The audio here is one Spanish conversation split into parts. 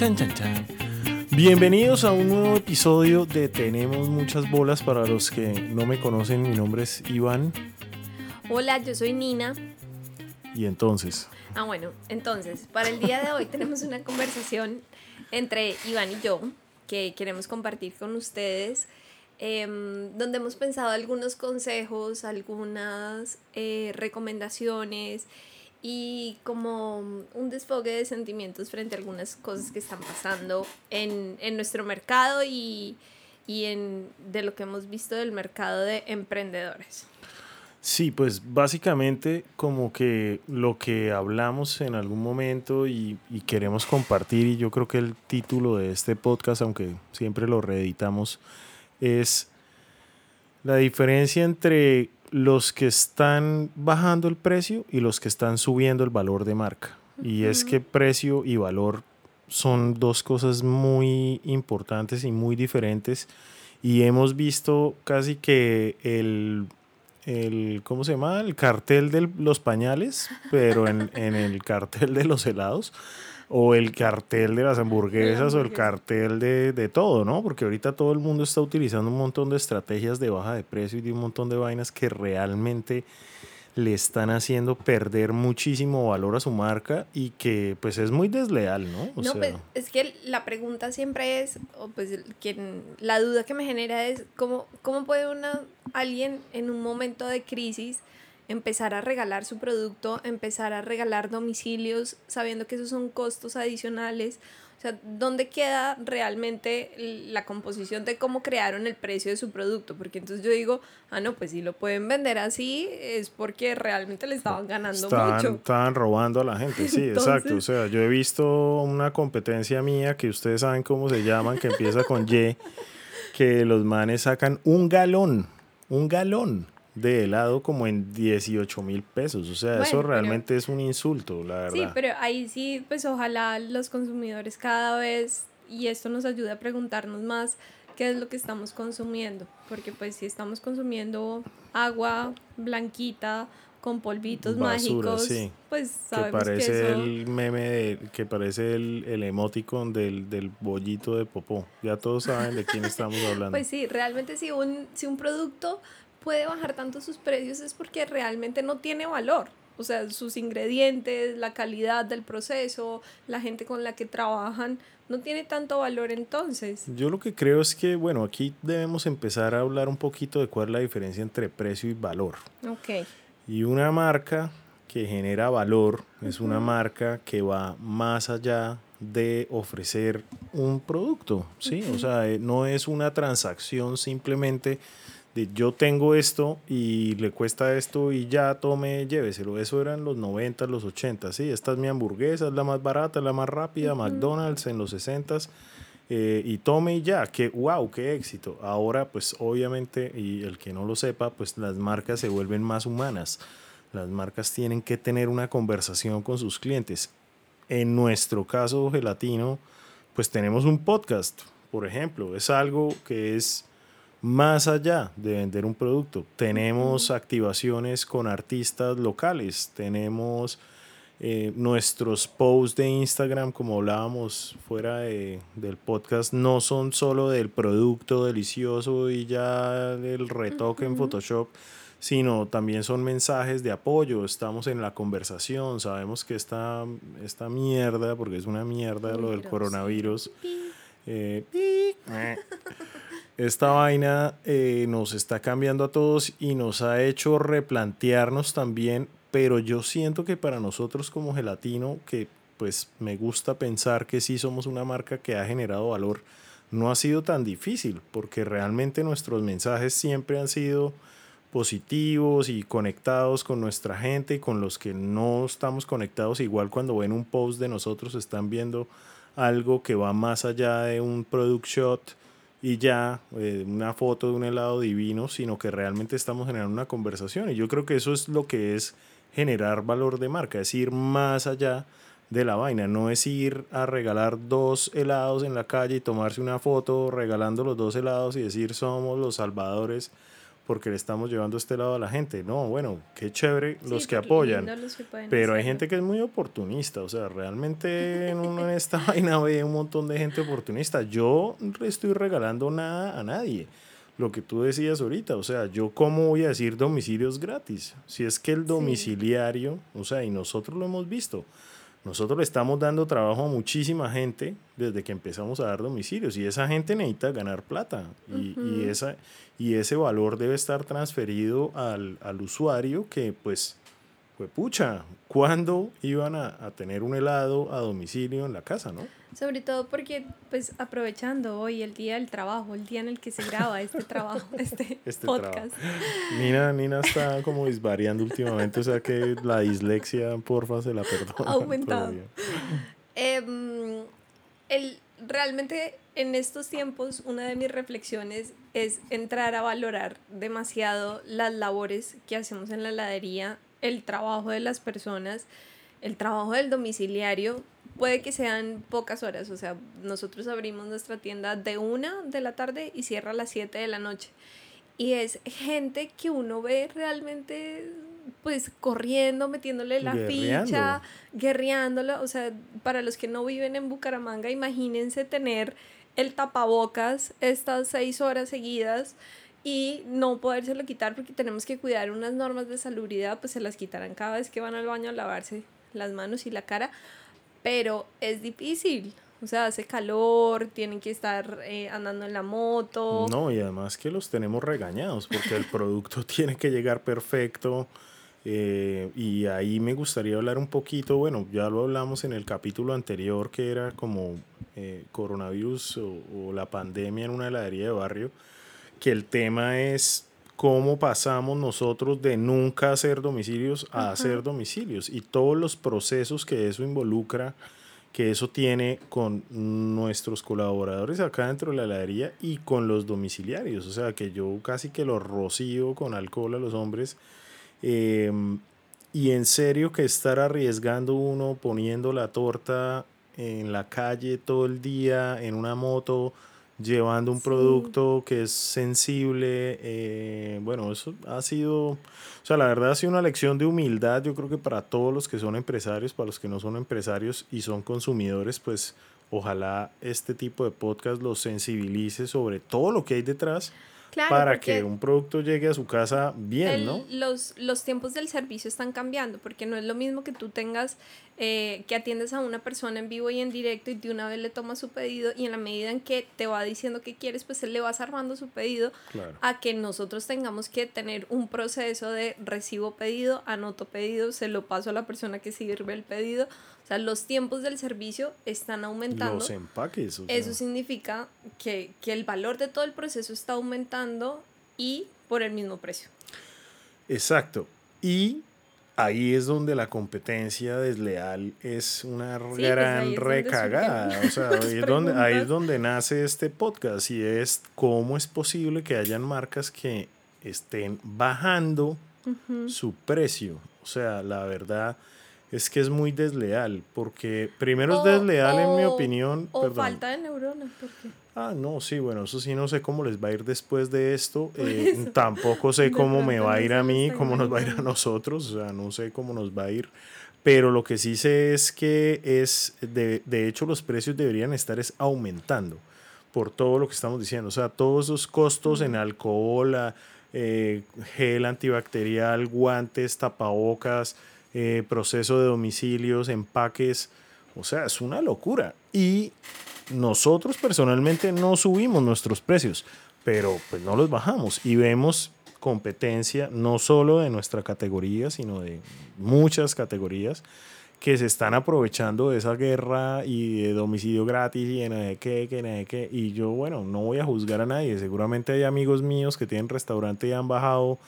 Chan, chan, chan. Bienvenidos a un nuevo episodio de Tenemos muchas bolas. Para los que no me conocen, mi nombre es Iván. Hola, yo soy Nina. Y entonces, Ah, bueno, entonces, para el día de hoy tenemos una conversación entre Iván y yo que queremos compartir con ustedes, em, donde hemos pensado algunos consejos, algunas eh, recomendaciones y como un desfogue de sentimientos frente a algunas cosas que están pasando en, en nuestro mercado y, y en, de lo que hemos visto del mercado de emprendedores. sí, pues básicamente como que lo que hablamos en algún momento y, y queremos compartir, y yo creo que el título de este podcast, aunque siempre lo reeditamos, es la diferencia entre los que están bajando el precio y los que están subiendo el valor de marca. Y es que precio y valor son dos cosas muy importantes y muy diferentes. Y hemos visto casi que el, el ¿cómo se llama? El cartel de los pañales, pero en, en el cartel de los helados. O el cartel de las hamburguesas o el cartel de, de todo, ¿no? Porque ahorita todo el mundo está utilizando un montón de estrategias de baja de precio y de un montón de vainas que realmente le están haciendo perder muchísimo valor a su marca y que pues es muy desleal, ¿no? O no, sea, pues es que la pregunta siempre es, o pues quien, la duda que me genera es cómo, cómo puede una, alguien en un momento de crisis empezar a regalar su producto, empezar a regalar domicilios, sabiendo que esos son costos adicionales. O sea, ¿dónde queda realmente la composición de cómo crearon el precio de su producto? Porque entonces yo digo, ah, no, pues si lo pueden vender así es porque realmente le estaban ganando mucho. estaban robando a la gente, sí, exacto. O sea, yo he visto una competencia mía que ustedes saben cómo se llaman, que empieza con Y, que los manes sacan un galón, un galón de helado como en 18 mil pesos. O sea, eso pero- realmente es un insulto, la verdad. Sí, pero ahí sí, pues ojalá los consumidores cada vez, y esto nos ayude a preguntarnos más qué es lo que estamos consumiendo, porque pues si estamos consumiendo agua blanquita con polvitos Basura, mágicos, sí. pues que sabemos que, parece eso... el meme de, que parece el, el emoticon del, del bollito de popó. Ya todos saben de quién estamos hablando. Pues sí, realmente si un, si un producto puede bajar tanto sus precios es porque realmente no tiene valor. O sea, sus ingredientes, la calidad del proceso, la gente con la que trabajan, no tiene tanto valor entonces. Yo lo que creo es que, bueno, aquí debemos empezar a hablar un poquito de cuál es la diferencia entre precio y valor. Ok. Y una marca que genera valor es una marca que va más allá de ofrecer un producto, ¿sí? O sea, eh, no es una transacción simplemente de yo tengo esto y le cuesta esto y ya tome, lléveselo. Eso era en los 90, los 80, ¿sí? Esta es mi hamburguesa, es la más barata, la más rápida, McDonald's en los 60 eh, y tome y ya, que wow, qué éxito. Ahora, pues obviamente, y el que no lo sepa, pues las marcas se vuelven más humanas. Las marcas tienen que tener una conversación con sus clientes. En nuestro caso gelatino, pues tenemos un podcast, por ejemplo. Es algo que es más allá de vender un producto. Tenemos activaciones con artistas locales, tenemos eh, nuestros posts de Instagram, como hablábamos fuera de- del podcast, no son solo del producto delicioso y ya el retoque en Photoshop, sino también son mensajes de apoyo, estamos en la conversación, sabemos que esta, esta mierda, porque es una mierda lo del coronavirus, eh, pi, eh, esta vaina eh, nos está cambiando a todos y nos ha hecho replantearnos también, pero yo siento que para nosotros como gelatino, que pues me gusta pensar que sí somos una marca que ha generado valor, no ha sido tan difícil, porque realmente nuestros mensajes siempre han sido positivos y conectados con nuestra gente y con los que no estamos conectados, igual cuando ven un post de nosotros están viendo algo que va más allá de un product shot y ya eh, una foto de un helado divino, sino que realmente estamos generando una conversación. Y yo creo que eso es lo que es generar valor de marca, es ir más allá de la vaina, no es ir a regalar dos helados en la calle y tomarse una foto regalando los dos helados y decir somos los salvadores, porque le estamos llevando este lado a la gente. No, bueno, qué chévere los que apoyan. pero hay gente que es muy oportunista, o sea, realmente uno en esta vaina ve un montón de gente oportunista. Yo no estoy regalando nada a nadie. Lo que tú decías ahorita, o sea, yo cómo voy a decir domicilios gratis, si es que el domiciliario, o sea, y nosotros lo hemos visto, nosotros le estamos dando trabajo a muchísima gente desde que empezamos a dar domicilios y esa gente necesita ganar plata y, y, esa, y ese valor debe estar transferido al, al usuario que pues pues pucha, ¿cuándo iban a, a, tener un helado a domicilio en la casa, no? Sobre todo porque, pues, aprovechando hoy el día del trabajo, el día en el que se graba este trabajo, este, este podcast. Nina, Nina está como disvariando últimamente, o sea que la dislexia, porfa, se la perdona. Aumentado. Eh, el, realmente en estos tiempos, una de mis reflexiones es entrar a valorar demasiado las labores que hacemos en la heladería el trabajo de las personas, el trabajo del domiciliario, puede que sean pocas horas, o sea, nosotros abrimos nuestra tienda de una de la tarde y cierra a las 7 de la noche. Y es gente que uno ve realmente pues corriendo, metiéndole la ficha, guerreándola. O sea, para los que no viven en Bucaramanga, imagínense tener el tapabocas estas seis horas seguidas y no podérselo quitar porque tenemos que cuidar unas normas de salubridad, pues se las quitarán cada vez que van al baño a lavarse las manos y la cara, pero es difícil. O sea, hace calor, tienen que estar eh, andando en la moto. No, y además que los tenemos regañados porque el producto tiene que llegar perfecto. Eh, y ahí me gustaría hablar un poquito, bueno, ya lo hablamos en el capítulo anterior que era como eh, coronavirus o, o, la pandemia en una heladería de barrio que el tema es cómo pasamos nosotros de nunca hacer domicilios a hacer domicilios y todos los procesos que eso involucra, que eso tiene con nuestros colaboradores acá dentro de la heladería y con los domiciliarios. O sea, que yo casi que los rocío con alcohol a los hombres. Em, y en serio que estar arriesgando uno poniendo la torta en la calle todo el día, en una moto, llevando un producto que es sensible. Eh, bueno, eso ha sido, o sea, la verdad ha sido una lección de humildad, yo creo que para todos los que son empresarios, para los que no son empresarios y son consumidores, pues ojalá este tipo de podcast los sensibilice sobre todo lo que hay detrás para que un producto llegue a su casa bien, ¿no? Los, los tiempos del servicio están cambiando, porque no es lo mismo que tú tengas, eh, que atiendes a una persona en vivo y en directo y de una vez le tomas su pedido y en la medida en que te va diciendo qué quieres, pues él le vas armando su pedido a que nosotros tengamos que tener un proceso de recibo pedido, anoto pedido, se lo paso a la persona que sirve el pedido sea, los tiempos del servicio están aumentando. Los empaques. Eso significa que, que el valor de todo el proceso está aumentando y por el mismo precio. Exacto. Y ahí es donde la competencia desleal es una pues gran recagada. O sea, ahí es, donde, ahí es donde nace este podcast y es cómo es posible que hayan marcas que estén bajando su precio. O sea, la verdad es que es muy desleal, porque primero es desleal en mi opinión. O falta de neuronas, ¿por qué? Ah, no, sí, bueno, eso sí, no sé cómo les va a ir después de esto. Eh, tampoco sé cómo me va a ir a mí, cómo nos va a ir a nosotros, o sea, no sé cómo nos va a ir. Pero lo que sí sé es que es, de, de hecho, los precios deberían estar es aumentando por todo lo que estamos diciendo. O sea, todos esos costos en alcohol, eh, gel antibacterial, guantes, tapabocas, eh, proceso de domicilios, empaques, o sea, es una locura. Y nosotros personalmente no subimos nuestros precios, pero pues no los bajamos y vemos competencia no solo de nuestra categoría, sino de muchas categorías que se están aprovechando de esa guerra y de domicilio gratis y de qué, que de qué. Y yo, bueno, no voy a juzgar a nadie. Seguramente hay amigos míos que tienen restaurante y han bajado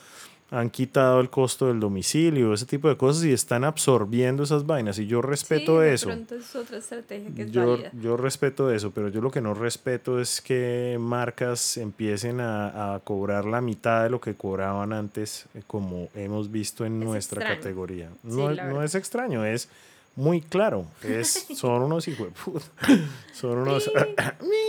han quitado el costo del domicilio, ese tipo de cosas y están absorbiendo esas vainas y yo respeto sí, de eso. Es otra estrategia que es yo, yo respeto eso, pero yo lo que no respeto es que marcas empiecen a, a cobrar la mitad de lo que cobraban antes, eh, como hemos visto en nuestra categoría. No, no es extraño, es muy claro, es, son unos hijos son unos...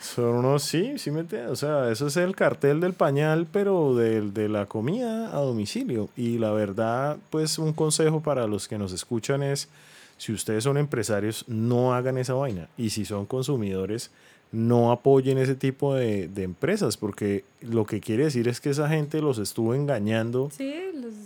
Son unos, sí, sí me entiendes. O sea, eso es el cartel del pañal, pero de, de la comida a domicilio. Y la verdad, pues un consejo para los que nos escuchan es, si ustedes son empresarios, no hagan esa vaina. Y si son consumidores, no apoyen ese tipo de, de, empresas, porque lo que quiere decir es que esa gente los estuvo engañando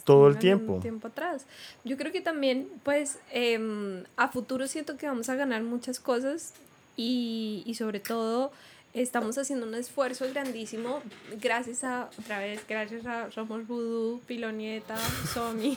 todo el tiempo. tiempo atrás. Yo creo que también, pues, eh, a futuro siento que vamos a ganar muchas cosas y, y sobre todo estamos haciendo un esfuerzo grandísimo. Gracias a, otra vez, gracias a Somos Voodoo, Pilonieta, Somi,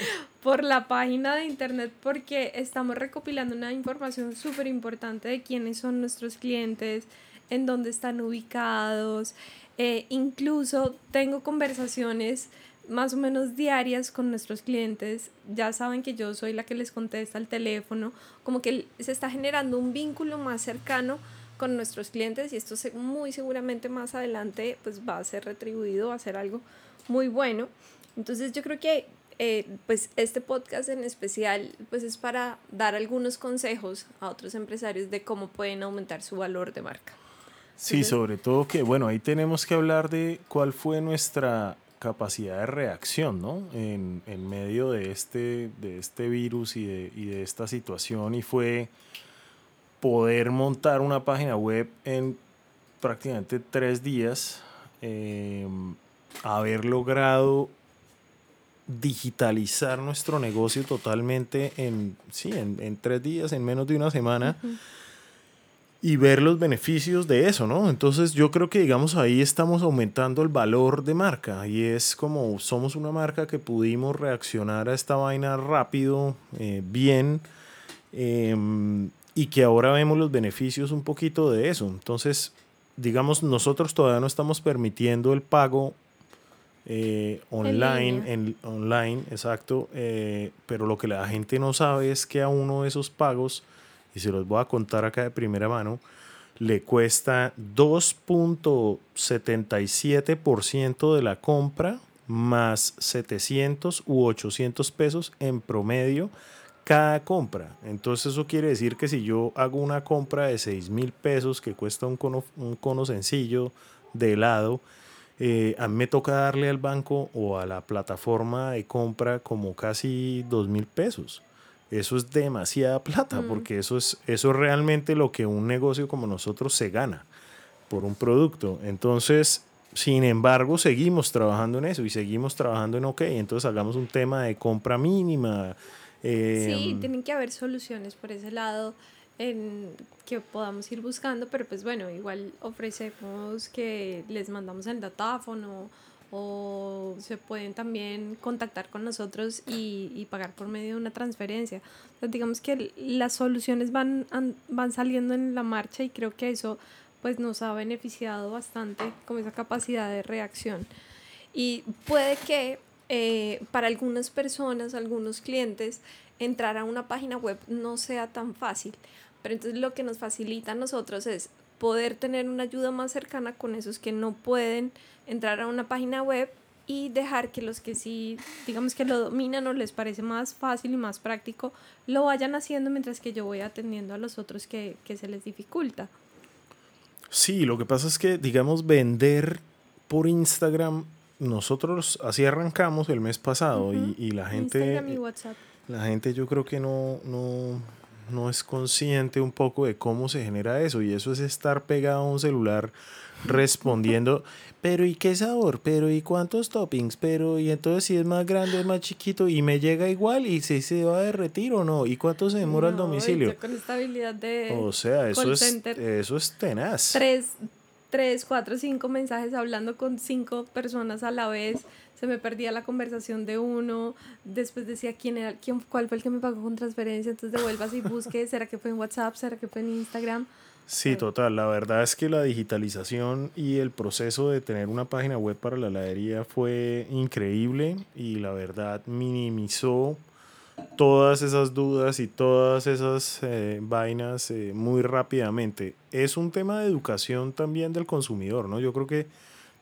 por la página de internet porque estamos recopilando una información súper importante de quiénes son nuestros clientes, en dónde están ubicados, eh, incluso tengo conversaciones más o menos diarias con nuestros clientes, ya saben que yo soy la que les contesta al teléfono, como que se está generando un vínculo más cercano con nuestros clientes y esto muy seguramente más adelante pues va a ser retribuido, va a ser algo muy bueno. Entonces yo creo que eh, pues este podcast en especial pues es para dar algunos consejos a otros empresarios de cómo pueden aumentar su valor de marca. Sí, sobre todo que bueno, ahí tenemos que hablar de cuál fue nuestra capacidad de reacción, ¿no? En, en medio de este, de este virus y de, esta situación y fue poder montar una página web en prácticamente tres días, em, haber logrado digitalizar nuestro negocio totalmente en, sí, en, tres días, en menos de una semana. Y ver los beneficios de eso, ¿no? Entonces yo creo que, digamos, ahí estamos aumentando el valor de marca. Y es como somos una marca que pudimos reaccionar a esta vaina rápido, eh, bien. Em, y que ahora vemos los beneficios un poquito de eso. Entonces, digamos, nosotros todavía no estamos permitiendo el pago eh, online, en, online, exacto, eh, pero lo que la gente no sabe es que a uno de esos pagos, y se los voy a contar acá de primera mano, le cuesta 2.77% de la compra más 700 u 800 pesos en promedio cada compra. Entonces eso quiere decir que si yo hago una compra de 6 mil pesos que cuesta un cono, un cono sencillo de helado, eh, a mí me toca darle al banco o a la plataforma de compra como casi 2 mil pesos. Eso es demasiada plata, mm. porque eso es, eso es realmente lo que un negocio como nosotros se gana por un producto. Entonces, sin embargo, seguimos trabajando en eso y seguimos trabajando en OK. Entonces, hagamos un tema de compra mínima, sí, em, tienen que haber soluciones por ese lado en que podamos ir buscando, pero pues bueno, igual ofrecemos que les mandamos el datáfono o se pueden también contactar con nosotros y, y pagar por medio de una transferencia. digamos que las soluciones van, van saliendo en la marcha y creo que eso pues nos ha beneficiado bastante con esa capacidad de reacción. Y puede que eh, para algunas personas, algunos clientes, entrar a una página web no sea tan fácil. Pero entonces lo que nos facilita a nosotros es poder tener una ayuda más cercana con esos que no pueden entrar a una página web y dejar que los que sí, digamos que lo dominan o les parece más fácil y más práctico, lo vayan haciendo mientras que yo voy atendiendo a los otros que, que se les dificulta. Sí, lo que pasa es que, digamos, vender por Instagram nosotros así arrancamos el mes pasado y, y, la gente... La gente yo creo que no, no, no es consciente un poco de cómo se genera eso y eso es estar pegado a un celular respondiendo, pero ¿y qué sabor? Pero ¿y cuántos toppings? Pero ¿y entonces si es más grande o más chiquito? Y me llega igual y si se va a derretir o no? ¿Y cuánto se demora el domicilio? Con estabilidad de o sea, eso es, eso es tenaz. Tres, tres, cuatro, cinco mensajes hablando con cinco personas a la vez. Se me perdía la conversación de uno. Después decía quién era, quién, cuál fue el que me pagó con transferencia. Entonces devuelvas y busque. ¿Será que fue en WhatsApp? ¿Será que fue en Instagram? Sí, total. La verdad es que la digitalización y el proceso de tener una página web para la heladería fue increíble y la verdad minimizó todas esas dudas y todas esas eh, vainas eh, muy rápidamente. Es un tema de educación también del consumidor, ¿no? Yo creo que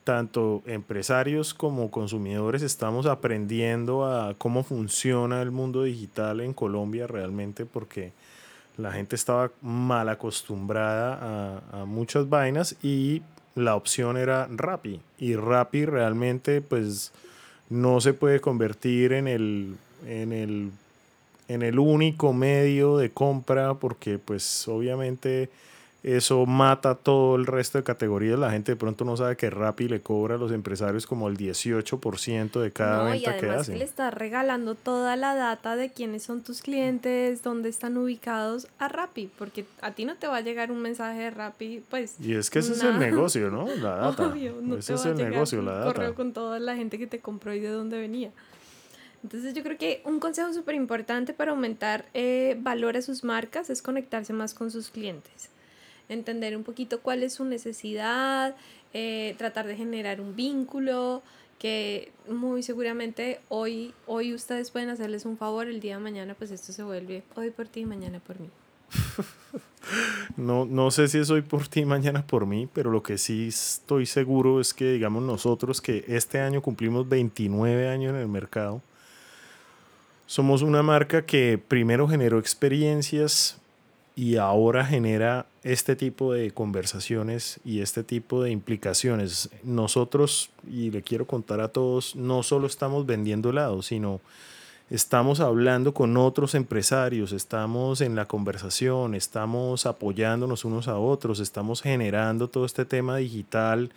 tanto empresarios como consumidores estamos aprendiendo a cómo funciona el mundo digital en Colombia realmente porque La gente estaba mal acostumbrada a, muchas vainas y la opción era Rappi. Y Rappi realmente pues no se puede convertir en el, en el, en el único medio de compra porque pues obviamente eso mata todo el resto de categorías. La gente de pronto no sabe que Rappi le cobra a los empresarios como el 18% de cada No, y venta que hacen. que le estás regalando toda la data de quiénes son tus clientes, dónde están ubicados a Rappi, porque a ti no te va a llegar un mensaje de Rappi, pues. Y es que ese es el negocio, ¿no? La data. Obvio, no ese te es va a el llegar negocio, la correo data. con toda la gente que te compró y de dónde venía. Entonces yo creo que un consejo súper importante para aumentar eh, valor a sus marcas es conectarse más con sus clientes. Entender un poquito cuál es su necesidad, eh, tratar de generar un vínculo, que muy seguramente hoy, hoy ustedes pueden hacerles un favor, el día de mañana pues esto se vuelve hoy por ti y mañana por mí. No, no sé si es hoy por ti, mañana por mí, pero lo que sí estoy seguro es que, digamos, nosotros que este año cumplimos 29 años en el mercado, somos una marca que primero generó experiencias y ahora genera este tipo de conversaciones y este tipo de implicaciones. Nosotros, y le quiero contar a todos, no solo estamos vendiendo helado, sino estamos hablando con otros empresarios, estamos en la conversación, estamos apoyándonos unos a otros, estamos generando todo este tema digital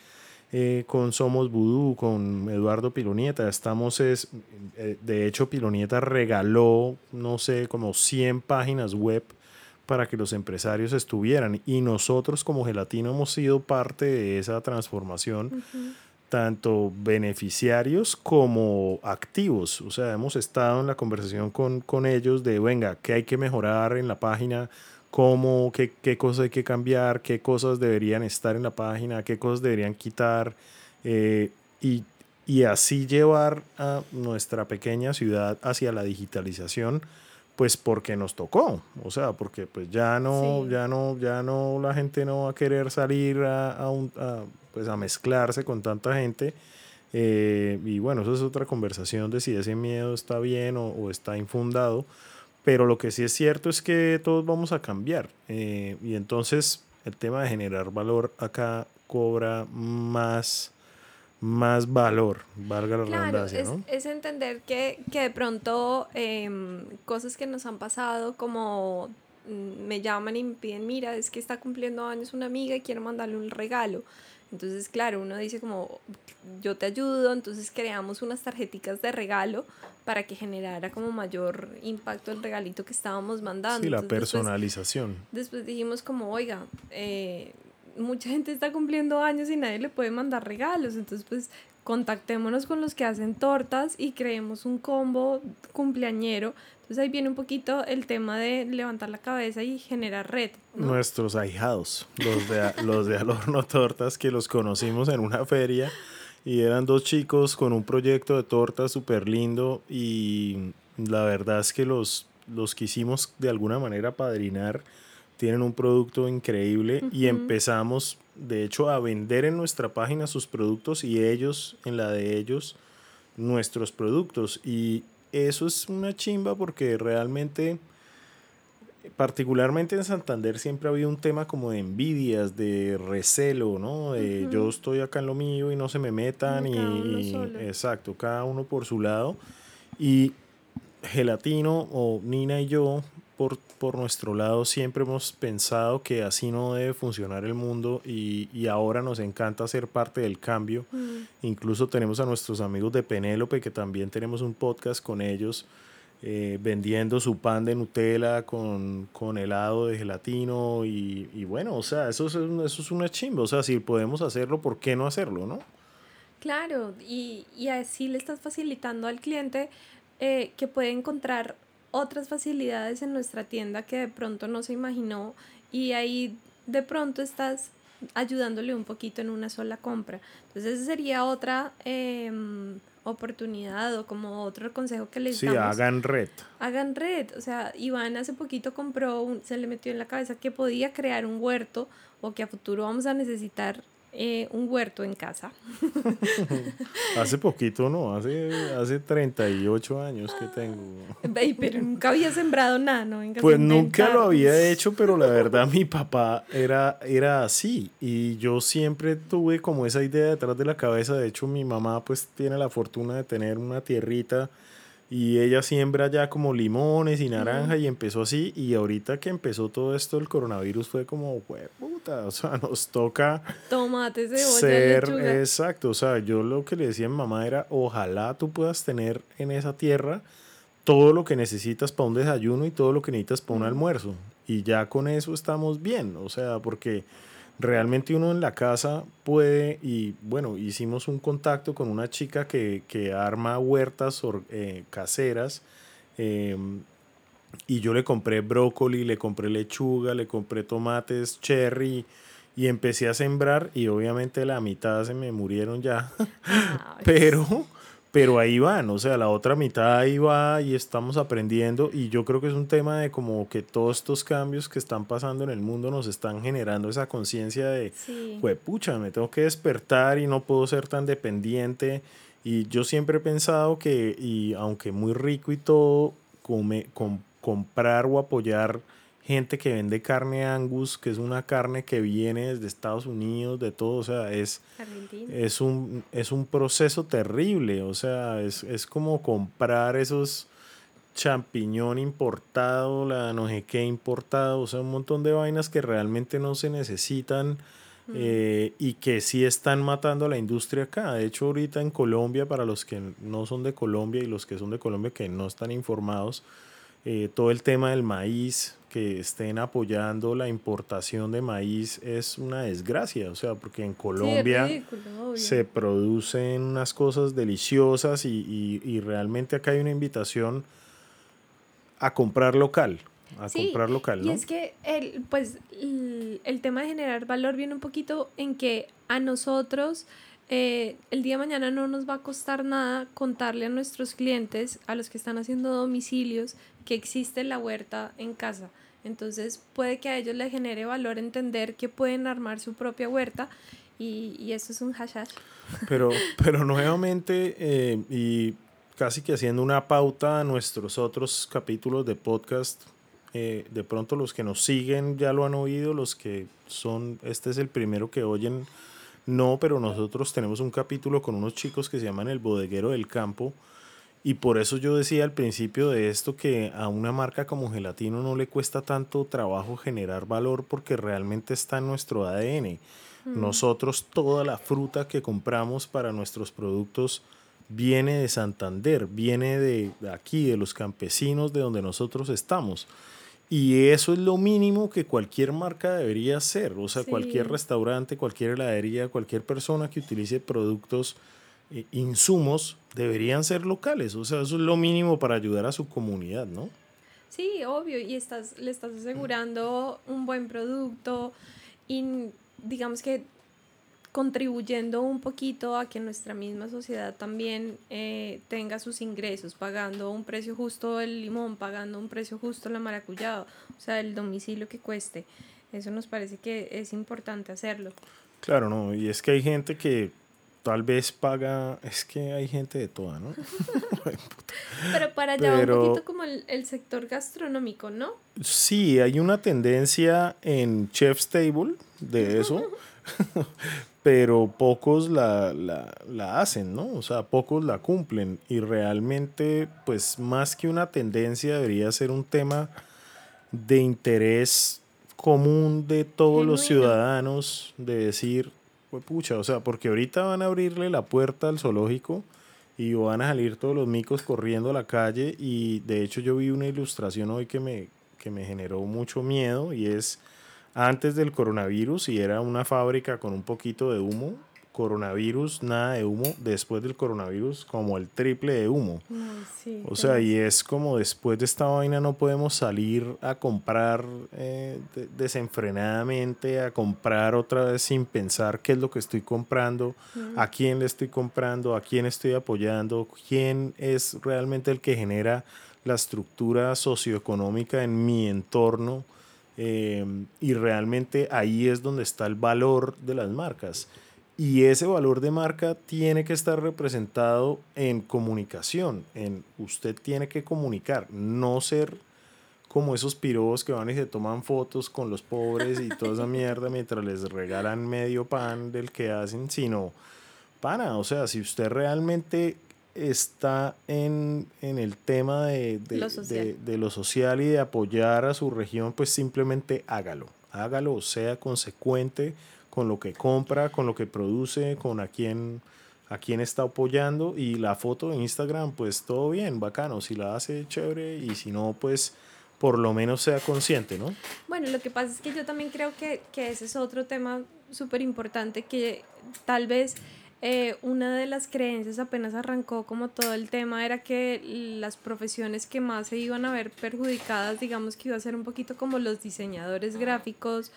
eh, con Somos Vudú, con Eduardo Pilonieta. Estamos, es, eh, de hecho, Pilonieta regaló, no sé, como 100 páginas web para que los empresarios estuvieran y nosotros como Gelatino hemos sido parte de esa transformación tanto beneficiarios como activos. O sea, hemos estado en la conversación con, con ellos de, venga, ¿qué hay que mejorar en la página? ¿Cómo? Qué, ¿Qué cosas hay que cambiar? ¿Qué cosas deberían estar en la página? ¿Qué cosas deberían quitar? Eh, y, y así llevar a nuestra pequeña ciudad hacia la digitalización pues porque nos tocó, o sea, porque pues ya no, Sí. ya no, ya no, la gente no va a querer salir a, a un- a, pues a mezclarse con tanta gente. eh, y bueno, eso es otra conversación de si ese miedo está bien o, o está infundado. Pero lo que sí es cierto es que todos vamos a cambiar. eh, y entonces el tema de generar valor acá cobra más, más valor, valga la Claro, redundancia, es, ¿no? es entender que, que de pronto em, cosas que nos han pasado como mm, me llaman y me piden, mira, es que está cumpliendo años una amiga y quiero mandarle un regalo. Entonces, claro, uno dice como, yo te ayudo, entonces creamos unas tarjeticas de regalo para que generara como mayor impacto el regalito que estábamos mandando. Sí, la Entonces, después- personalización. Después dijimos como, oiga, eh, mucha gente está cumpliendo años y nadie le puede mandar regalos, entonces pues contactémonos con los que hacen tortas y creemos un combo cumpleañero. Entonces ahí viene un poquito el tema de levantar la cabeza y generar red. Nuestros ahijados, los de, los de Al Horno Tortas, que los conocimos en una feria y eran dos chicos con un proyecto de tortas súper lindo y la verdad es que los, los quisimos de alguna manera padrinar. Tienen un producto increíble y empezamos, de hecho, a vender en nuestra página sus productos y ellos, en la de ellos, nuestros productos. Y eso es una chimba porque realmente particularmente en Santander siempre ha habido un tema como de envidias, de recelo, ¿no? De yo estoy acá en lo mío y no se me metan y, exacto, cada uno por su lado. Y Gelatino o Nina y yo por, por nuestro lado siempre hemos pensado que así no debe funcionar el mundo y, y ahora nos encanta ser parte del cambio. Mm. Incluso tenemos a nuestros amigos de Penélope, que también tenemos un podcast con ellos, eh, vendiendo su pan de Nutella con, con helado de gelatino. Y, y bueno, o sea, eso es, eso es una chimba. O sea, si podemos hacerlo, ¿por qué no hacerlo, no? Claro, y, y así le estás facilitando al cliente eh, que puede encontrar otras facilidades en nuestra tienda que de pronto no se imaginó y ahí de pronto estás ayudándole un poquito en una sola compra. Entonces esa sería otra em, oportunidad o como otro consejo que les Sí, damos. hagan red. Hagan red, o sea, Iván hace poquito compró, un- se le metió en la cabeza que podía crear un huerto o que a futuro vamos a necesitar eh, un huerto en casa. hace poquito, no, hace, hace 38 años que tengo. pero nunca había sembrado nada, ¿no? pues nunca lo había hecho, pero la verdad mi papá era, era así y yo siempre tuve como esa idea detrás de la cabeza. De hecho, mi mamá pues tiene la fortuna de tener una tierrita y ella siembra ya como limones y naranja y empezó así. Y ahorita que empezó todo esto, el coronavirus fue como, puta, o sea, nos toca. Tomates, ser, Exacto, o sea, yo lo que le decía a mi mamá era: ojalá tú puedas tener en esa tierra todo lo que necesitas para un desayuno y todo lo que necesitas para un almuerzo. Y ya con eso estamos bien, o sea, porque realmente uno en la casa puede, y bueno, hicimos un contacto con una chica que, arma huertas eh, caseras. Em, y yo le compré brócoli, le compré lechuga, le compré tomates, cherry y empecé a sembrar y obviamente la mitad se me murieron ya. Pero pero ahí van, o sea, la otra mitad ahí va y estamos aprendiendo y yo creo que es un tema de como que todos estos cambios que están pasando en el mundo nos están generando esa conciencia de, pues pucha, me tengo que despertar y no puedo ser tan dependiente y yo siempre he pensado que, y aunque muy rico y todo, come, comprar o apoyar gente que vende carne Angus, que es una carne que viene desde Estados Unidos, de todo, o sea, es, es, un, es un proceso terrible, o sea, es, como comprar esos champiñón importado, la no sé qué importado, o sea, un montón de vainas que realmente no se necesitan. Mm. Eh, y que sí están matando a la industria acá. De hecho, ahorita en Colombia, para los que no son de Colombia y los que son de Colombia que no están informados, eh, todo el tema del maíz, que estén apoyando la importación de maíz es una desgracia, o sea, porque en Colombia se producen unas cosas deliciosas y, realmente acá hay una invitación a comprar local, a comprar local, ¿no? Y es que el, pues, el, tema de generar valor viene un poquito en que a nosotros eh, el día de mañana no nos va a costar nada contarle a nuestros clientes, a los que están haciendo domicilios, que existe la huerta en casa. Entonces puede que a ellos les genere valor entender que pueden armar su propia huerta y, eso es un hashtag. Pero, pero nuevamente, eh, y casi que haciendo una pauta a nuestros otros capítulos de podcast, eh, de pronto los que nos siguen ya lo han oído, los que son, este es el primero que oyen, no, pero nosotros tenemos un capítulo con unos chicos que se llaman El Bodeguero del Campo, y por eso yo decía al principio de esto que a una marca como Gelatino no le cuesta tanto trabajo generar valor porque realmente está en nuestro ADN. Mm. Nosotros toda la fruta que compramos para nuestros productos viene de Santander, viene de aquí, de los campesinos de donde nosotros estamos. Y eso es lo mínimo que cualquier marca debería hacer. O sea, cualquier restaurante, cualquier heladería, cualquier persona que utilice productos eh, insumos deberían ser locales. O sea, eso es lo mínimo para ayudar a su comunidad, ¿no? Sí, obvio, y estás, le estás asegurando un buen producto y digamos que contribuyendo un poquito a que nuestra misma sociedad también eh, tenga sus ingresos, pagando un precio justo el limón, pagando un precio justo la maracuyá, o sea, el domicilio que cueste. Eso nos parece que es importante hacerlo. Claro, no, y es que hay gente que tal vez paga, es que hay gente de toda, ¿no? Pero para allá un poquito como el, el, sector gastronómico, ¿no? Sí, hay una tendencia en Chef's Table de eso, pero pocos la, la, la, hacen, ¿no? O sea, pocos la cumplen. Y realmente, pues más que una tendencia, debería ser un tema de interés común de todos los ciudadanos, de decir, pues pucha, o sea, porque ahorita van a abrirle la puerta al zoológico y van a salir todos los micos corriendo a la calle. Y de hecho yo vi una ilustración hoy que me, que me generó mucho miedo y es antes del coronavirus y era una fábrica con un poquito de humo coronavirus, nada de humo, después del coronavirus como el triple de humo. o sea, y es como después de esta vaina no podemos salir a comprar eh, desenfrenadamente, a comprar otra vez sin pensar qué es lo que estoy comprando, a quién le estoy comprando, a quién estoy apoyando, quién es realmente el que genera la estructura socioeconómica en mi entorno. Em, y realmente ahí es donde está el valor de las marcas. Y ese valor de marca tiene que estar representado en comunicación, en usted tiene que comunicar, no ser como esos pirobos que van y se toman fotos con los pobres y toda esa mierda mientras les regalan medio pan del que hacen, sino, pana, o sea, si usted realmente está en, el tema de, de, lo social y de apoyar a su región, pues simplemente hágalo. Hágalo, sea consecuente con lo que compra, con lo que produce, con a quién, a quién está apoyando. Y la foto de Instagram, pues todo bien, bacano. Si la hace, chévere. Y si no, pues por lo menos sea consciente, ¿no? Bueno, lo que pasa es que yo también creo que, que ese es otro tema súper importante que tal vez eh, una de las creencias apenas arrancó como todo el tema era que las profesiones que más se iban a ver perjudicadas, digamos que iba a ser un poquito como los diseñadores gráficos,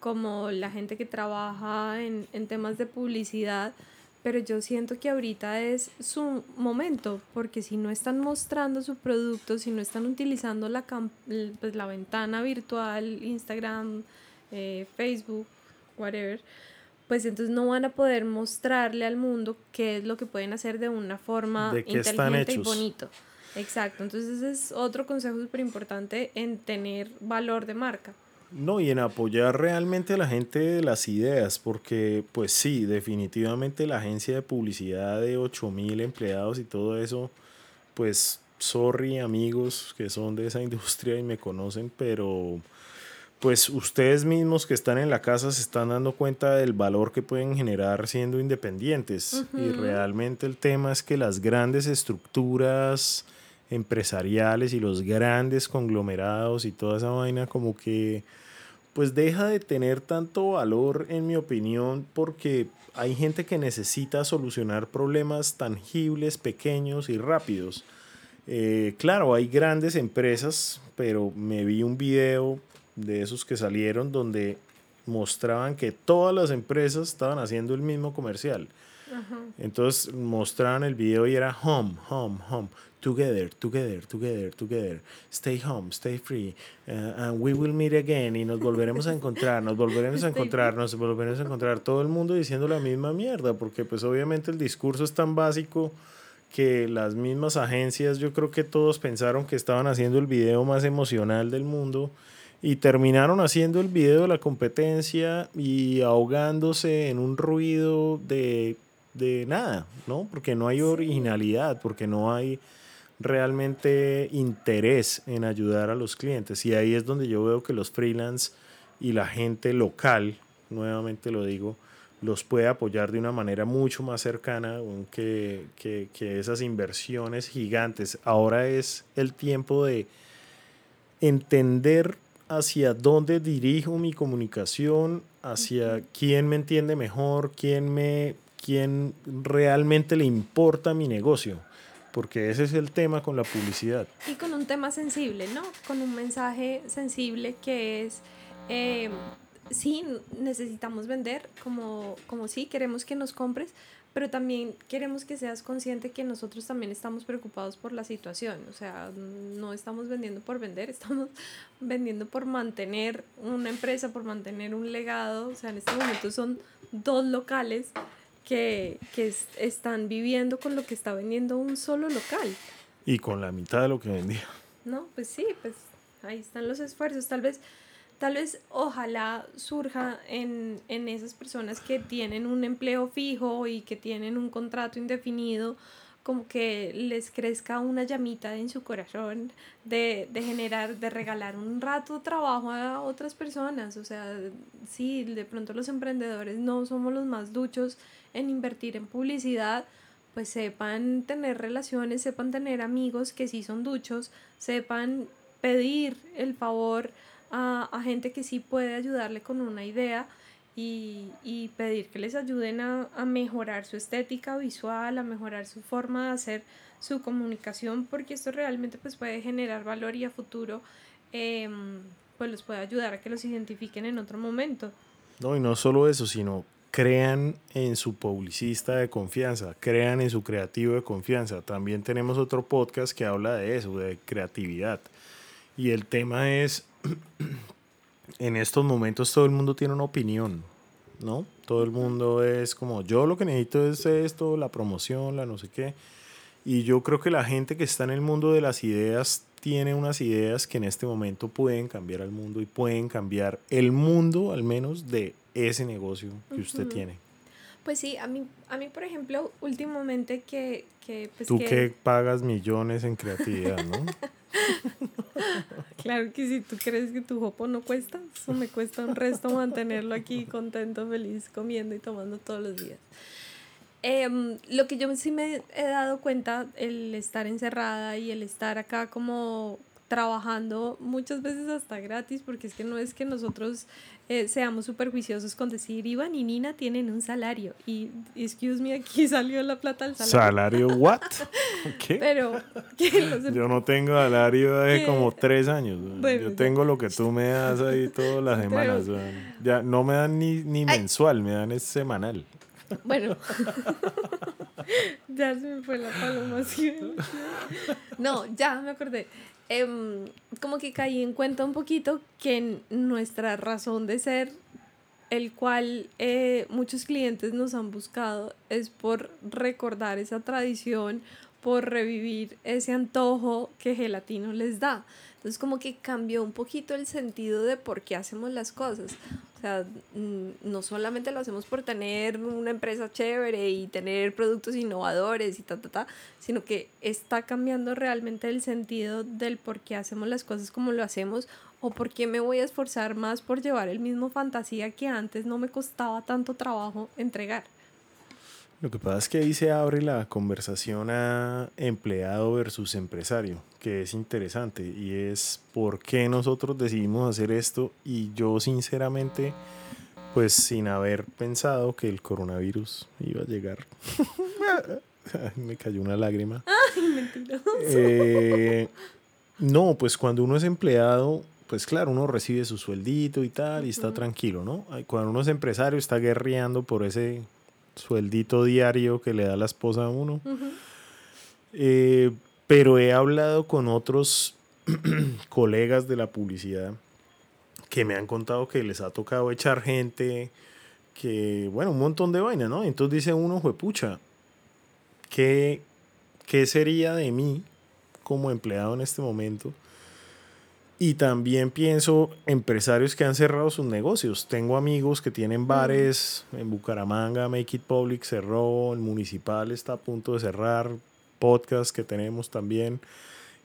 como la gente que trabaja en, en temas de publicidad, pero yo siento que ahorita es su momento, porque si no están mostrando su producto, si no están utilizando la, pues, la ventana virtual, Instagram, eh, Facebook, whatever, pues entonces no van a poder mostrarle al mundo qué es lo que pueden hacer de una forma inteligente y bonito. Exacto, entonces ese es otro consejo súper importante en tener valor de marca. No, y en apoyar realmente a la gente de las ideas, porque pues sí, definitivamente la agencia de publicidad de 8000 empleados y todo eso, pues sorry amigos que son de esa industria y me conocen, pero pues ustedes mismos que están en la casa se están dando cuenta del valor que pueden generar siendo independientes. Y realmente el tema es que las grandes estructuras empresariales y los grandes conglomerados y toda esa vaina como que pues deja de tener tanto valor en mi opinión porque hay gente que necesita solucionar problemas tangibles, pequeños y rápidos. Eh, claro, hay grandes empresas, pero me vi un video de esos que salieron donde mostraban que todas las empresas estaban haciendo el mismo comercial. Entonces mostraban el video y era home, home, home, together, together, together, together, stay home, stay free, uh, and we will meet again. Y nos volveremos a encontrar, nos volveremos a encontrar, nos volveremos a encontrar, todo el mundo diciendo la misma mierda, porque pues obviamente el discurso es tan básico que las mismas agencias, yo creo que todos pensaron que estaban haciendo el video más emocional del mundo y terminaron haciendo el video de la competencia y ahogándose en un ruido de, nada, ¿no? Porque no hay originalidad, porque no hay realmente interés en ayudar a los clientes. Y ahí es donde yo veo que los freelance y la gente local, nuevamente lo digo, los puede apoyar de una manera mucho más cercana que, que, que esas inversiones gigantes. Ahora es el tiempo de entender hacia dónde dirijo mi comunicación, hacia quién me entiende mejor, quién, me, quién realmente le importa mi negocio, porque ese es el tema con la publicidad. Y con un tema sensible, ¿no? Con un mensaje sensible que es... Eh, sí, necesitamos vender, como, como sí, queremos que nos compres, pero también queremos que seas consciente que nosotros también estamos preocupados por la situación, o sea, no estamos vendiendo por vender, estamos vendiendo por mantener una empresa, por mantener un legado, o sea, en este momento son dos locales que, que están viviendo con lo que está vendiendo un solo local. Y con la mitad de lo que vendía. No, pues sí, pues ahí están los esfuerzos, tal vez tal vez ojalá surja en, en, esas personas que tienen un empleo fijo y que tienen un contrato indefinido, como que les crezca una llamita en su corazón de, de generar, de regalar un rato de trabajo a otras personas. O sea, sí, de pronto los emprendedores no somos los más duchos en invertir en publicidad, pues sepan tener relaciones, sepan tener amigos que sí son duchos, sepan pedir el favor a, a gente que sí puede ayudarle con una idea y, y pedir que les ayuden a, a, mejorar su estética visual, a mejorar su forma de hacer su comunicación, porque esto realmente pues puede generar valor y a futuro eh, pues los puede ayudar a que los identifiquen en otro momento. No, y no solo eso, sino crean en su publicista de confianza, crean en su creativo de confianza. También tenemos otro podcast que habla de eso, de creatividad. Y el tema es en estos momentos todo el mundo tiene una opinión, ¿no? Todo el mundo es como, yo lo que necesito es esto, la promoción, la no sé qué. Y yo creo que la gente que está en el mundo de las ideas tiene unas ideas que en este momento pueden cambiar al mundo y pueden cambiar el mundo al menos de ese negocio que usted tiene. Pues sí, a mí, a mí por ejemplo, últimamente que... que pues Tú que... pagas millones en creatividad, ¿no? claro que si tú crees que tu jopo no cuesta, eso me cuesta un resto mantenerlo aquí contento, feliz, comiendo y tomando todos los días. Em, lo que yo sí me he dado cuenta, el estar encerrada y el estar acá como trabajando muchas veces hasta gratis, porque es que no es que nosotros eh, seamos súper juiciosos con decir, Iván y Nina tienen un salario. Y, excuse me, aquí salió la plata del salario. ¿Salario what? ¿Qué? Pero, Yo no tengo salario de como tres años. Yo tengo lo que tú me das ahí todas las semanas. Ya no me dan ni, ni mensual, me dan es semanal. Bueno. ya se me fue la paloma. no, ya me acordé. Em, como que caí en cuenta un poquito que nuestra razón de ser, el cual eh, muchos clientes nos han buscado, es por recordar esa tradición, por revivir ese antojo que Gelatino les da. Entonces como que cambió un poquito el sentido de por qué hacemos las cosas. Sea, no solamente lo hacemos por tener una empresa chévere y tener productos innovadores y ta, ta, ta, sino que está cambiando realmente el sentido del por qué hacemos las cosas como lo hacemos o por qué me voy a esforzar más por llevar el mismo fantasía que antes no me costaba tanto trabajo entregar. Lo que pasa es que ahí se abre la conversación a empleado versus empresario, que es interesante y es por qué nosotros decidimos hacer esto y yo sinceramente, pues sin haber pensado que el coronavirus iba a llegar. Me cayó una lágrima. Ay, eh, no, pues cuando uno es empleado, pues claro, uno recibe su sueldito y tal y está tranquilo, ¿no? Cuando uno es empresario está guerreando por ese sueldito diario que le da la esposa a uno. Eh, pero he hablado con otros colegas de la publicidad que me han contado que les ha tocado echar gente, que, bueno, un montón de vainas, ¿no? Entonces dice uno, juepucha, ¿qué, ¿qué sería de mí como empleado en este momento? Y también pienso empresarios que han cerrado sus negocios. Tengo amigos que tienen bares en Bucaramanga, Make It Public cerró, el municipal está a punto de cerrar, podcast que tenemos también.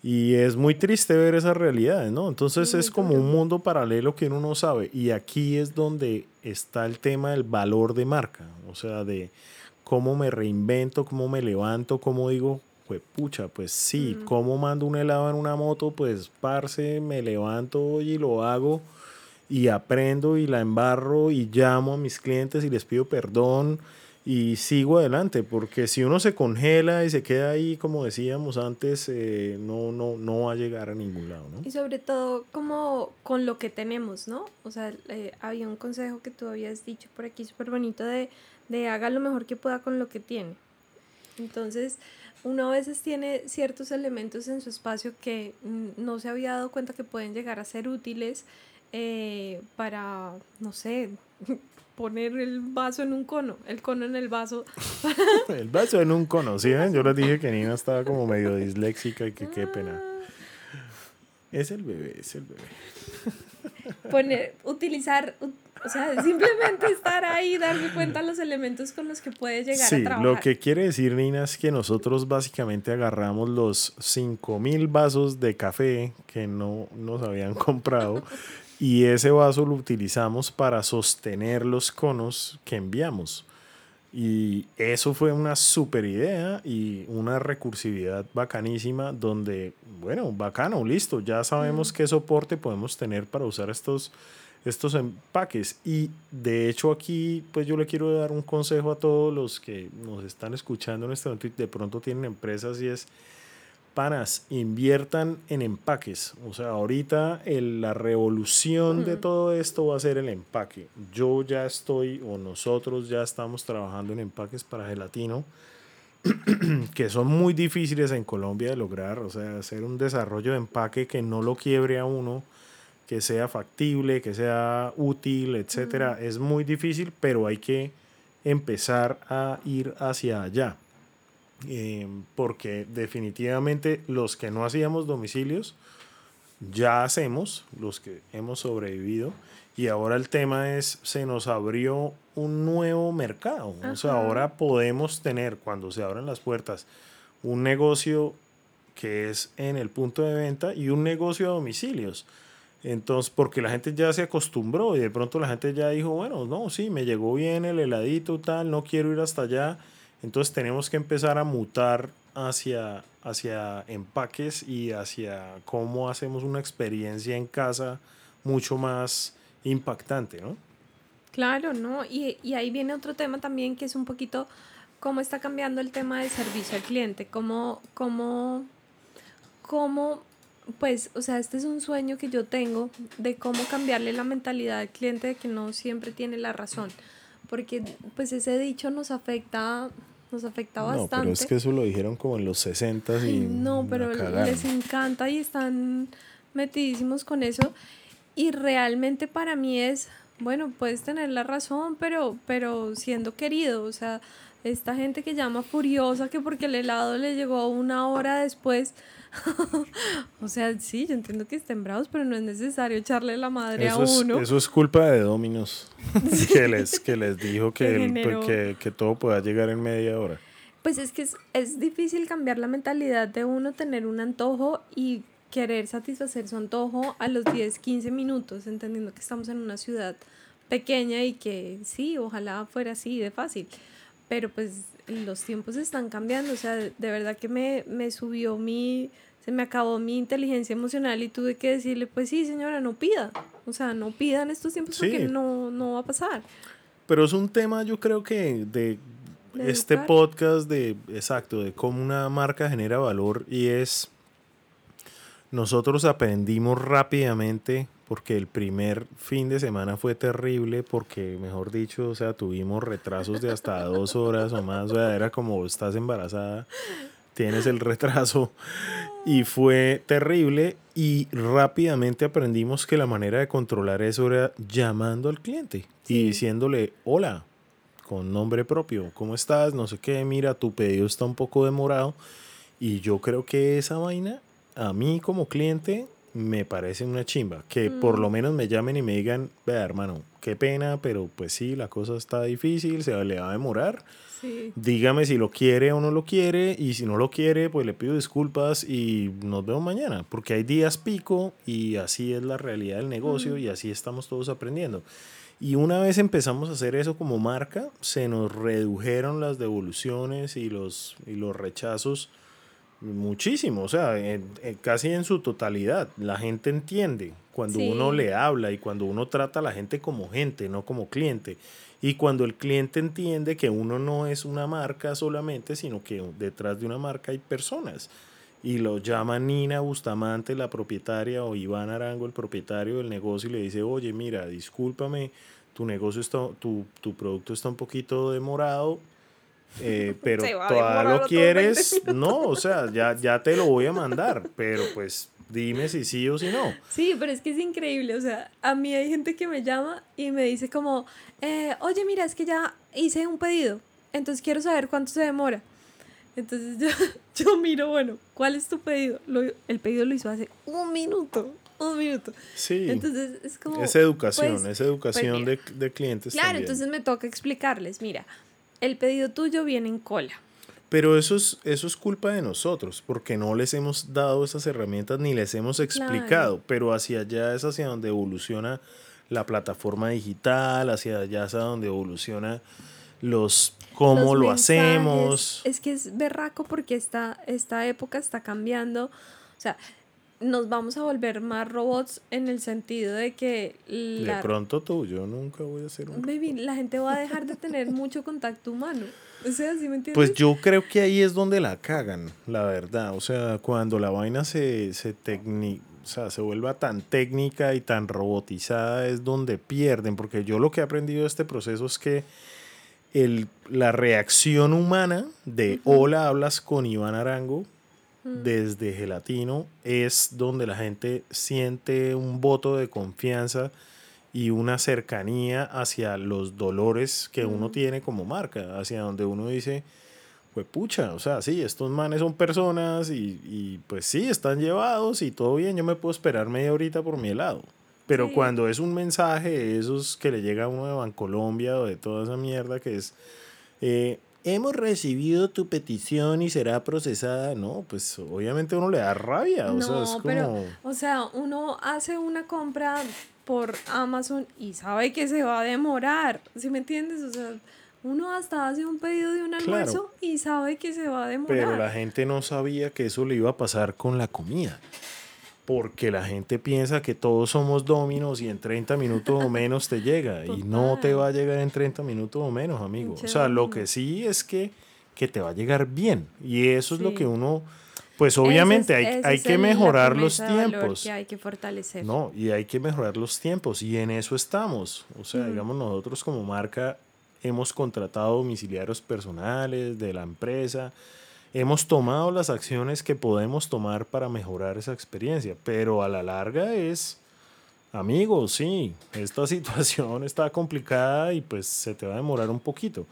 Y es muy triste ver esas realidades, ¿no? Entonces es como un mundo paralelo que uno no sabe. Y aquí es donde está el tema del valor de marca, o sea, de cómo me reinvento, cómo me levanto, cómo digo, pues pucha, pues sí, ¿cómo mando un helado en una moto? Pues parce, me levanto y lo hago y aprendo y la embarro y llamo a mis clientes y les pido perdón y sigo adelante, porque si uno se congela y se queda ahí, como decíamos antes, eh, no, no, no va a llegar a ningún lado, ¿no? Y sobre todo como con lo que tenemos, ¿no? O sea, eh, había un consejo que tú habías dicho por aquí súper bonito de, de haga lo mejor que pueda con lo que tiene. Entonces, uno a veces tiene ciertos elementos en su espacio que no se había dado cuenta que pueden llegar a ser útiles eh, para, no sé, poner el vaso en un cono, el cono en el vaso. el vaso en un cono, ¿sí? Yo les dije que Nina estaba como medio disléxica y que qué pena. Es el bebé, es el bebé. Poner, utilizar, o sea, simplemente estar ahí, darme cuenta de los elementos con los que puede llegar a trabajar. Lo que quiere decir, Nina, es que nosotros básicamente agarramos los 5000 vasos de café que no nos habían comprado y ese vaso lo utilizamos para sostener los conos que enviamos. Y eso fue una super idea y una recursividad bacanísima donde, bueno, bacano, listo, ya sabemos qué soporte podemos tener para usar estos estos empaques. Y de hecho aquí, pues yo le quiero dar un consejo a todos los que nos están escuchando en este momento y de pronto tienen empresas y es, panas, inviertan en empaques. O sea, ahorita el, la revolución de todo esto va a ser el empaque. Yo ya estoy, o nosotros ya estamos trabajando en empaques para gelatino que son muy difíciles en Colombia de lograr, o sea, hacer un desarrollo de empaque que no lo quiebre a uno, que sea factible, que sea útil, etcétera, es muy difícil, pero hay que empezar a ir hacia allá. Eh, porque definitivamente los que no hacíamos domicilios, ya hacemos, los que hemos sobrevivido, y ahora el tema es, se nos abrió un nuevo mercado. O sea, ahora podemos tener, cuando se abran las puertas, un negocio que es en el punto de venta y un negocio a domicilios. Entonces, porque la gente ya se acostumbró y de pronto la gente ya dijo, bueno, no, sí, me llegó bien el heladito, tal, no quiero ir hasta allá. Entonces tenemos que empezar a mutar hacia, hacia empaques y hacia cómo hacemos una experiencia en casa mucho más impactante, ¿no? Claro, ¿no? Y, y ahí viene otro tema también que es un poquito cómo está cambiando el tema del servicio al cliente, cómo, cómo, cómo pues, o sea, este es un sueño que yo tengo de cómo cambiarle la mentalidad al cliente de que no siempre tiene la razón, porque pues ese dicho nos afecta nos afecta bastante. No, pero es que eso lo dijeron como en los 60 y no, pero les encanta y están metidísimos con eso y realmente para mí es, bueno, puedes tener la razón, pero pero siendo querido, o sea, esta gente que llama furiosa que porque el helado le llegó una hora después, o sea, sí, yo entiendo que estén bravos, pero no es necesario echarle la madre a uno. eso es culpa de Dominos, que, les, que les dijo que, pues, que, que, todo pueda llegar en media hora. Pues es que es, es difícil cambiar la mentalidad de uno tener un antojo y querer satisfacer su antojo a los 10, 15 minutos, entendiendo que estamos en una ciudad pequeña y que sí, ojalá fuera así de fácil. Pero pues los tiempos están cambiando, o sea, de, verdad que me, me subió mi, se me acabó mi inteligencia emocional y tuve que decirle, pues sí, señora, no pida, o sea, no pidan estos tiempos porque no, no va a pasar. Pero es un tema, yo creo que de, este podcast de, exacto, de cómo una marca genera valor y es, nosotros aprendimos rápidamente porque el primer fin de semana fue terrible porque, mejor dicho, o sea, tuvimos retrasos de hasta dos horas o más, o sea, era como estás embarazada, tienes el retraso y fue terrible y rápidamente aprendimos que la manera de controlar eso era llamando al cliente y diciéndole, hola, con nombre propio, ¿cómo estás? No sé qué, mira, tu pedido está un poco demorado y yo creo que esa vaina, a mí como cliente, me parece una chimba. Que por lo mm. menos me llamen y me digan, vea hermano, qué pena, pero pues sí, la cosa está difícil, se le va a demorar. Dígame si lo quiere o no lo quiere y si no lo quiere, pues le pido disculpas y nos vemos mañana, porque hay días pico y así es la realidad del negocio mm. y así estamos todos aprendiendo. Y una vez empezamos a hacer eso como marca, se nos redujeron las devoluciones y los, y los rechazos Muchísimo, o sea, casi en su totalidad. La gente entiende cuando uno le habla y cuando uno trata a la gente como gente, no como cliente. Y cuando el cliente entiende que uno no es una marca solamente, sino que detrás de una marca hay personas. Y lo llama Nina Bustamante, la propietaria, o Iván Arango, el propietario del negocio, y le dice, oye, mira, discúlpame, tu negocio está, tu, tu producto está un poquito demorado, eh, pero todavía lo quieres, no, o sea, ya, ya te lo voy a mandar, pero pues dime si sí o si no. Sí, pero es que es increíble, o sea, a mí hay gente que me llama y me dice como, eh, oye, mira, es que ya hice un pedido, entonces quiero saber cuánto se demora. Entonces yo, yo miro, bueno, ¿cuál es tu pedido? el pedido lo hizo hace un minuto, un minuto. Sí. Entonces es como... Es educación, pues, es educación pues de, de, clientes. Claro, entonces me toca explicarles, mira, el pedido tuyo viene en cola. Pero eso es, eso es culpa de nosotros, porque no les hemos dado esas herramientas ni les hemos explicado, pero hacia allá es hacia donde evoluciona la plataforma digital, hacia allá es hacia donde evoluciona los cómo lo hacemos. Es que es berraco porque esta, esta época está cambiando. O sea, nos vamos a volver más robots en el sentido de que... de pronto tú, yo nunca voy a ser un... Baby, la gente va a dejar de tener mucho contacto humano. O sea, ¿sí me entiendes? Pues yo creo que ahí es donde la cagan, la verdad. O sea, cuando la vaina se, se o sea, se vuelva tan técnica y tan robotizada es donde pierden. Porque yo lo que he aprendido de este proceso es que el, la reacción humana de hola, hablas con Iván Arango, desde Gelatino es donde la gente siente un voto de confianza y una cercanía hacia los dolores que uno tiene como marca, hacia donde uno dice, pues pucha, o sea, sí, estos manes son personas y, y, pues sí, están llevados y todo bien, yo me puedo esperar media horita por mi helado. Pero cuando es un mensaje, esos que le llega a uno de Bancolombia o de toda esa mierda que es, eh, hemos recibido tu petición y será procesada, no, pues obviamente uno le da rabia. o sea, es como... pero, o sea, uno hace una compra por Amazon y sabe que se va a demorar, ¿sí me entiendes? O sea, uno hasta hace un pedido de un almuerzo y sabe que se va a demorar. Pero la gente no sabía que eso le iba a pasar con la comida. Porque la gente piensa que todos somos dominos y en 30 minutos o menos te llega. y no te va a llegar en 30 minutos o menos, amigo. O sea, lo que sí es que, que te va a llegar bien. Y eso es lo que uno... Pues obviamente hay, hay que mejorar los tiempos. Que hay que fortalecer. No, y hay que mejorar los tiempos. Y en eso estamos. O sea, digamos, nosotros como marca hemos contratado domiciliarios personales de la empresa, hemos tomado las acciones que podemos tomar para mejorar esa experiencia, pero a la larga es, amigos, sí, esta situación está complicada y pues se te va a demorar un poquito.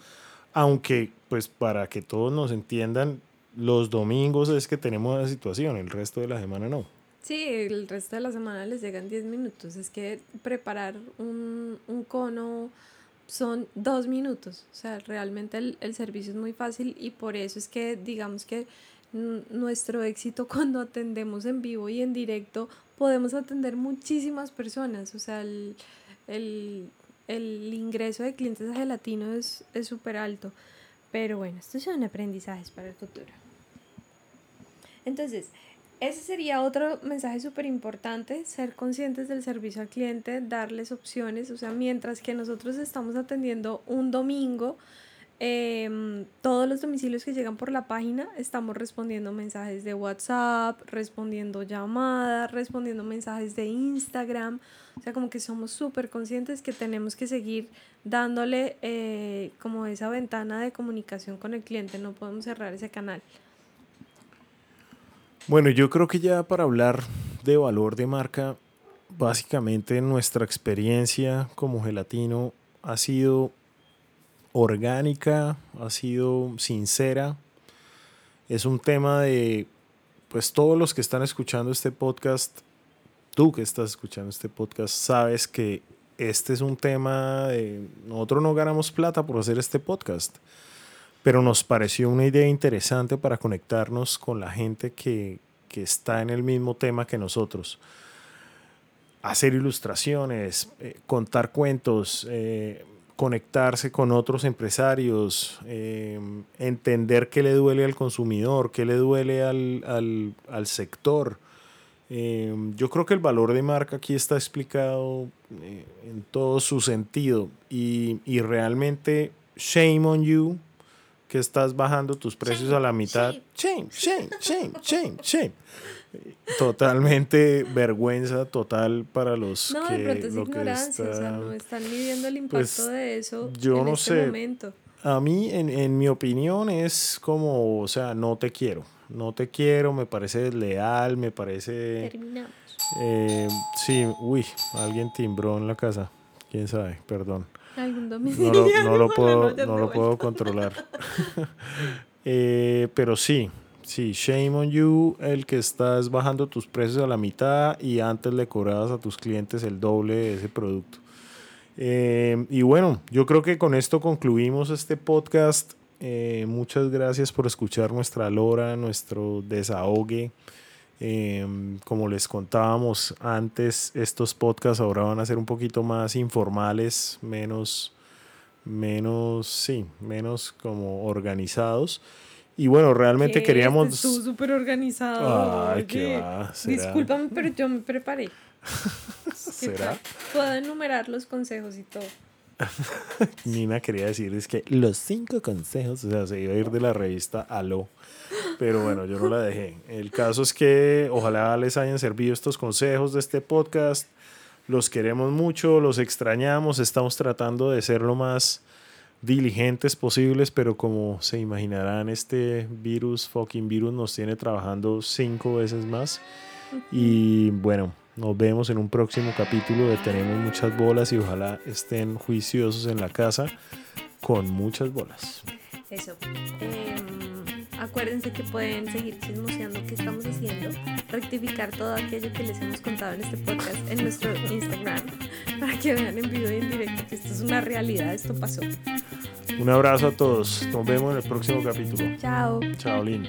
Aunque, pues para que todos nos entiendan, los domingos es que tenemos la situación, el resto de la semana no. Sí, el resto de la semana les llegan 10 minutos. Es que preparar un, un cono son dos minutos. O sea, realmente el, el, servicio es muy fácil y por eso es que digamos que nuestro éxito cuando atendemos en vivo y en directo podemos atender muchísimas personas. O sea, el, el, el ingreso de clientes a gelatino es súper alto. Pero bueno, estos son aprendizajes para el futuro. Entonces, ese sería otro mensaje súper importante, ser conscientes del servicio al cliente, darles opciones, o sea, mientras que nosotros estamos atendiendo un domingo, em, todos los domicilios que llegan por la página, estamos respondiendo mensajes de WhatsApp, respondiendo llamadas, respondiendo mensajes de Instagram, o sea, como que somos súper conscientes que tenemos que seguir dándole eh, como esa ventana de comunicación con el cliente, no podemos cerrar ese canal. Bueno, yo creo que ya para hablar de valor de marca, básicamente nuestra experiencia como gelatino ha sido orgánica, ha sido sincera. Es un tema de, pues todos los que están escuchando este podcast, tú que estás escuchando este podcast, sabes que este es un tema de, nosotros no ganamos plata por hacer este podcast pero nos pareció una idea interesante para conectarnos con la gente que, que está en el mismo tema que nosotros. Hacer ilustraciones, eh, contar cuentos, eh, conectarse con otros empresarios, eh, entender qué le duele al consumidor, qué le duele al, al, al sector. yo creo que el valor de marca aquí está explicado en todo su sentido y, y realmente shame on you que estás bajando tus precios a la mitad. Shame, shame, shame, shame, shame. Totalmente vergüenza total para los no, que de pronto es ignorancia, o sea, no están midiendo el impacto pues, de eso yo no este sé. momento. A mí, en, en mi opinión, es como, o sea, no te quiero. No te quiero, me parece desleal, me parece... Terminamos. Eh, sí, uy, alguien timbró en la casa. Quién sabe, perdón. No lo, no lo puedo, no lo puedo controlar. eh, pero sí, sí, shame on you, el que estás bajando tus precios a la mitad y antes le cobrabas a tus clientes el doble de ese producto. Eh, y bueno, yo creo que con esto concluimos este podcast. Eh, muchas gracias por escuchar nuestra lora, nuestro desahogue. Em, como les contábamos antes, estos podcasts ahora van a ser un poquito más informales, menos, menos, sí, menos como organizados. Y bueno, realmente queríamos... Estuvo súper organizado. Ay, qué va. Discúlpame, pero yo me preparé. ¿Será? Puedo enumerar los consejos y todo. Nina quería decir es que los cinco consejos, o sea, se iba a ir de la revista Aló pero bueno, yo no la dejé. El caso es que ojalá les hayan servido estos consejos de este podcast. Los queremos mucho, los extrañamos, estamos tratando de ser lo más diligentes posibles, pero como se imaginarán, este virus, fucking virus, nos tiene trabajando cinco veces más. Y bueno, nos vemos en un próximo capítulo de Tenemos muchas bolas y ojalá estén juiciosos en la casa con muchas bolas. Eso. Em, acuérdense que pueden seguir chismoseando qué estamos haciendo, rectificar todo aquello que les hemos contado en este podcast en nuestro Instagram para que vean en vivo y en directo que esto es una realidad, esto pasó. Un abrazo a todos. Nos vemos en el próximo capítulo. Chao. Chao, Lynn.